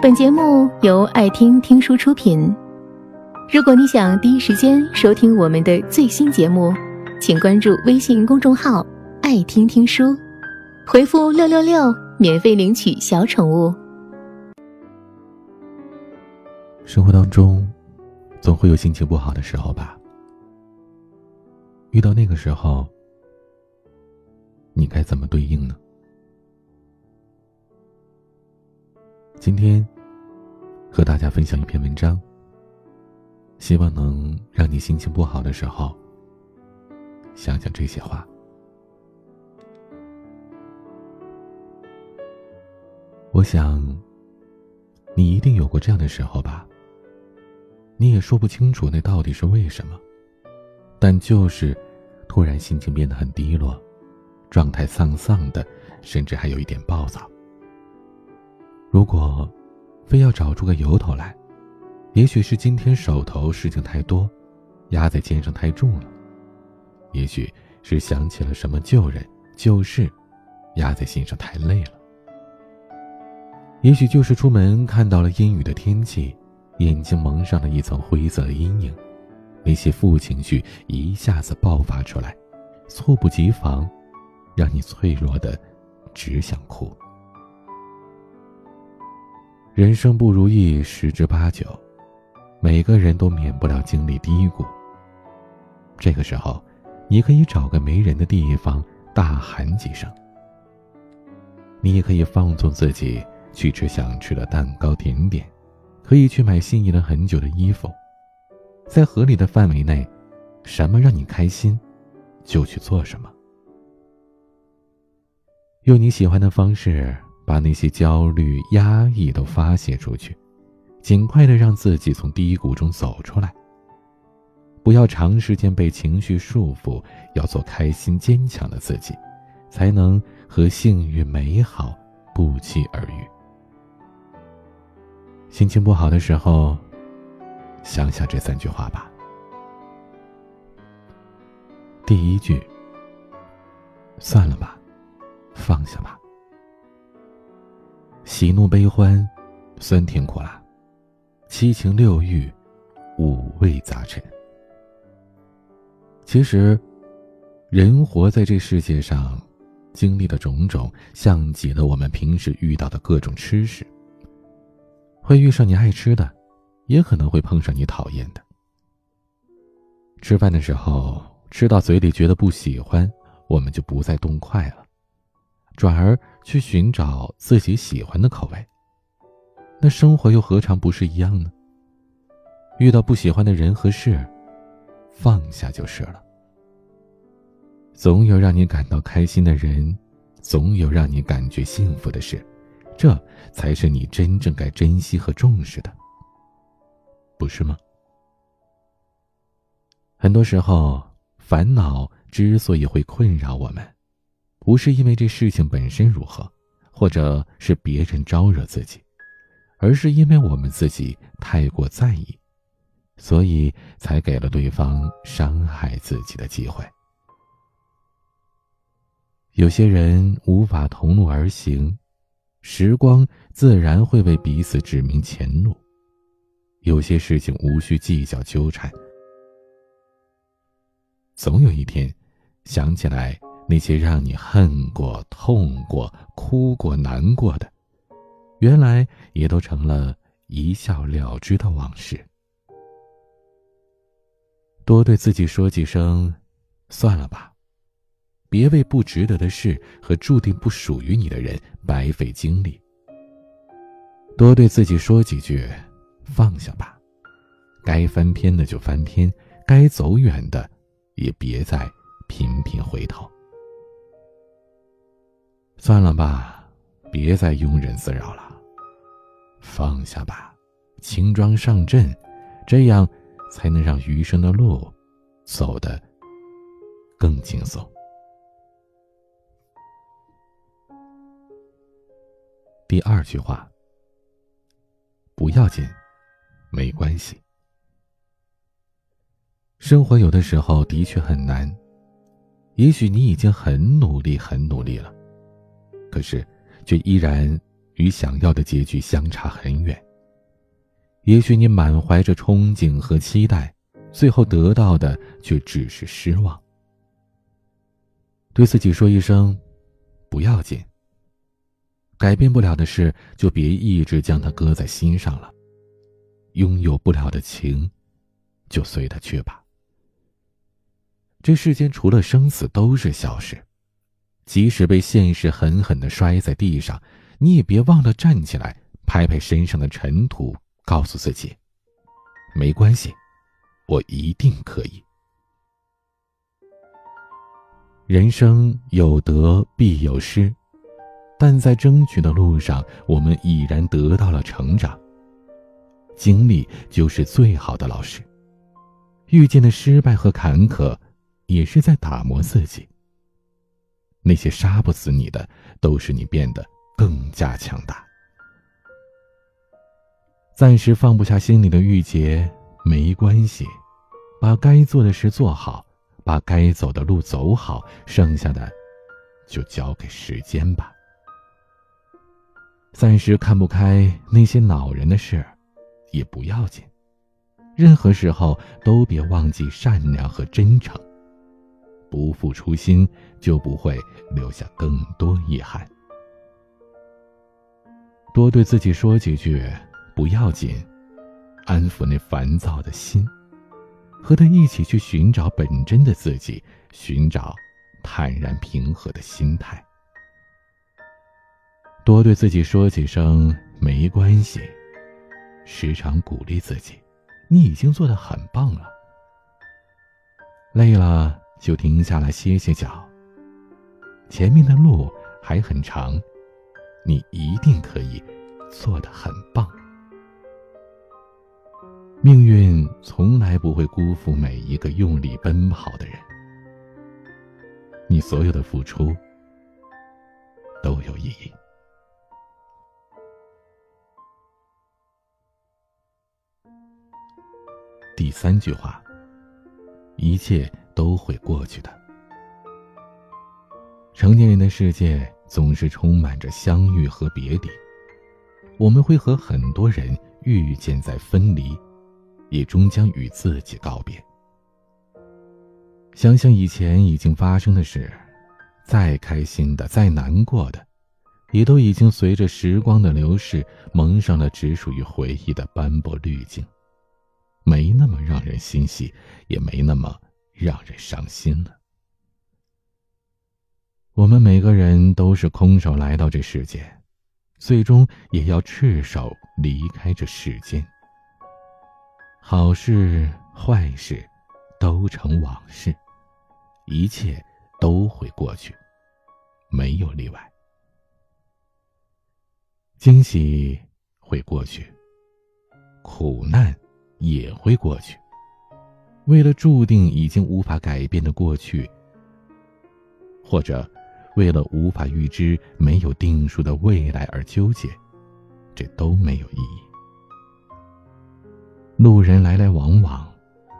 本节目由爱听听书出品。如果你想第一时间收听我们的最新节目，请关注微信公众号“爱听听书”，回复“六六六”免费领取小宠物。生活当中，总会有心情不好的时候吧？遇到那个时候，你该怎么对应呢？今天和大家分享一篇文章，希望能让你心情不好的时候想想这些话。我想，你一定有过这样的时候吧？你也说不清楚那到底是为什么，但就是突然心情变得很低落，状态丧丧的，甚至还有一点暴躁。如果非要找出个由头来，也许是今天手头事情太多，压在肩上太重了；也许是想起了什么旧人旧事，压在心上太累了；也许就是出门看到了阴雨的天气，眼睛蒙上了一层灰色的阴影，那些负情绪一下子爆发出来，猝不及防，让你脆弱的只想哭。人生不如意十之八九，每个人都免不了经历低谷。这个时候，你可以找个没人的地方大喊几声。你也可以放纵自己去吃想吃的蛋糕甜点，可以去买心仪了很久的衣服，在合理的范围内，什么让你开心，就去做什么。用你喜欢的方式。把那些焦虑、压抑都发泄出去，尽快的让自己从低谷中走出来。不要长时间被情绪束缚，要做开心、坚强的自己，才能和幸运、美好不期而遇。心情不好的时候，想想这三句话吧。第一句：算了吧，放下吧。喜怒悲欢，酸甜苦辣，七情六欲，五味杂陈。其实，人活在这世界上，经历的种种，像极了我们平时遇到的各种吃食。会遇上你爱吃的，也可能会碰上你讨厌的。吃饭的时候，吃到嘴里觉得不喜欢，我们就不再动筷了。转而去寻找自己喜欢的口味，那生活又何尝不是一样呢？遇到不喜欢的人和事，放下就是了。总有让你感到开心的人，总有让你感觉幸福的事，这才是你真正该珍惜和重视的，不是吗？很多时候，烦恼之所以会困扰我们。不是因为这事情本身如何，或者是别人招惹自己，而是因为我们自己太过在意，所以才给了对方伤害自己的机会。有些人无法同路而行，时光自然会为彼此指明前路。有些事情无需计较纠缠，总有一天，想起来。那些让你恨过、痛过、哭过、难过的，原来也都成了一笑了之的往事。多对自己说几声“算了吧”，别为不值得的事和注定不属于你的人白费精力。多对自己说几句“放下吧”，该翻篇的就翻篇，该走远的也别再频频回头。算了吧，别再庸人自扰了。放下吧，轻装上阵，这样才能让余生的路走得更轻松。第二句话，不要紧，没关系。生活有的时候的确很难，也许你已经很努力，很努力了。可是，却依然与想要的结局相差很远。也许你满怀着憧憬和期待，最后得到的却只是失望。对自己说一声“不要紧”，改变不了的事就别一直将它搁在心上了。拥有不了的情，就随它去吧。这世间除了生死都是小事，即使被现实狠狠的摔在地上，你也别忘了站起来，拍拍身上的尘土。告诉自己，没关系，我一定可以。人生有得必有失，但在争取的路上，我们已然得到了成长。经历就是最好的老师，遇见的失败和坎坷，也是在打磨自己。那些杀不死你的，都是你变得更加强大。暂时放不下心里的郁结，没关系，把该做的事做好，把该走的路走好，剩下的就交给时间吧。暂时看不开那些恼人的事，也不要紧，任何时候都别忘记善良和真诚。不负初心，就不会留下更多遗憾。多对自己说几句。不要紧，安抚那烦躁的心，和他一起去寻找本真的自己，寻找坦然平和的心态。多对自己说几声没关系，时常鼓励自己，你已经做得很棒了。累了就停下来歇歇脚，前面的路还很长，你一定可以做得很棒。命运从来不会辜负每一个用力奔跑的人，你所有的付出都有意义。第三句话，一切都会过去的。成年人的世界总是充满着相遇和别离，我们会和很多人遇见在分离。也终将与自己告别。想想以前已经发生的事，再开心的、再难过的，也都已经随着时光的流逝，蒙上了只属于回忆的斑驳滤镜，没那么让人欣喜，也没那么让人伤心了。我们每个人都是空手来到这世界，最终也要赤手离开这世间。好事坏事，都成往事，一切都会过去，没有例外。惊喜会过去，苦难也会过去。为了注定已经无法改变的过去，或者为了无法预知、没有定数的未来而纠结，这都没有意义。路人来来往往，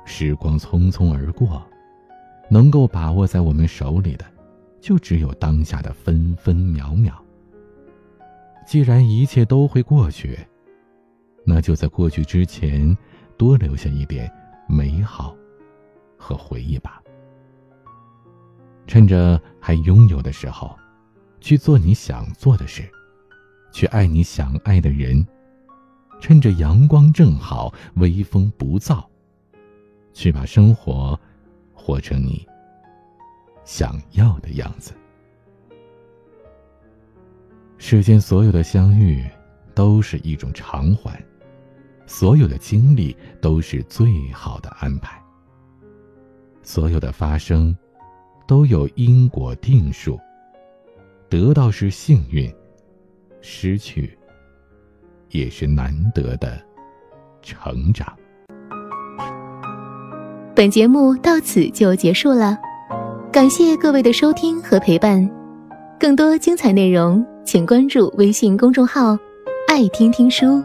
时光匆匆而过，能够把握在我们手里的，就只有当下的分分秒秒。既然一切都会过去，那就在过去之前，多留下一点美好和回忆吧。趁着还拥有的时候，去做你想做的事，去爱你想爱的人。趁着阳光正好，微风不燥，去把生活活成你想要的样子。世间所有的相遇都是一种偿还，所有的经历都是最好的安排。所有的发生都有因果定数，得到是幸运，失去。也是难得的成长。本节目到此就结束了，感谢各位的收听和陪伴。更多精彩内容，请关注微信公众号“爱听听书”，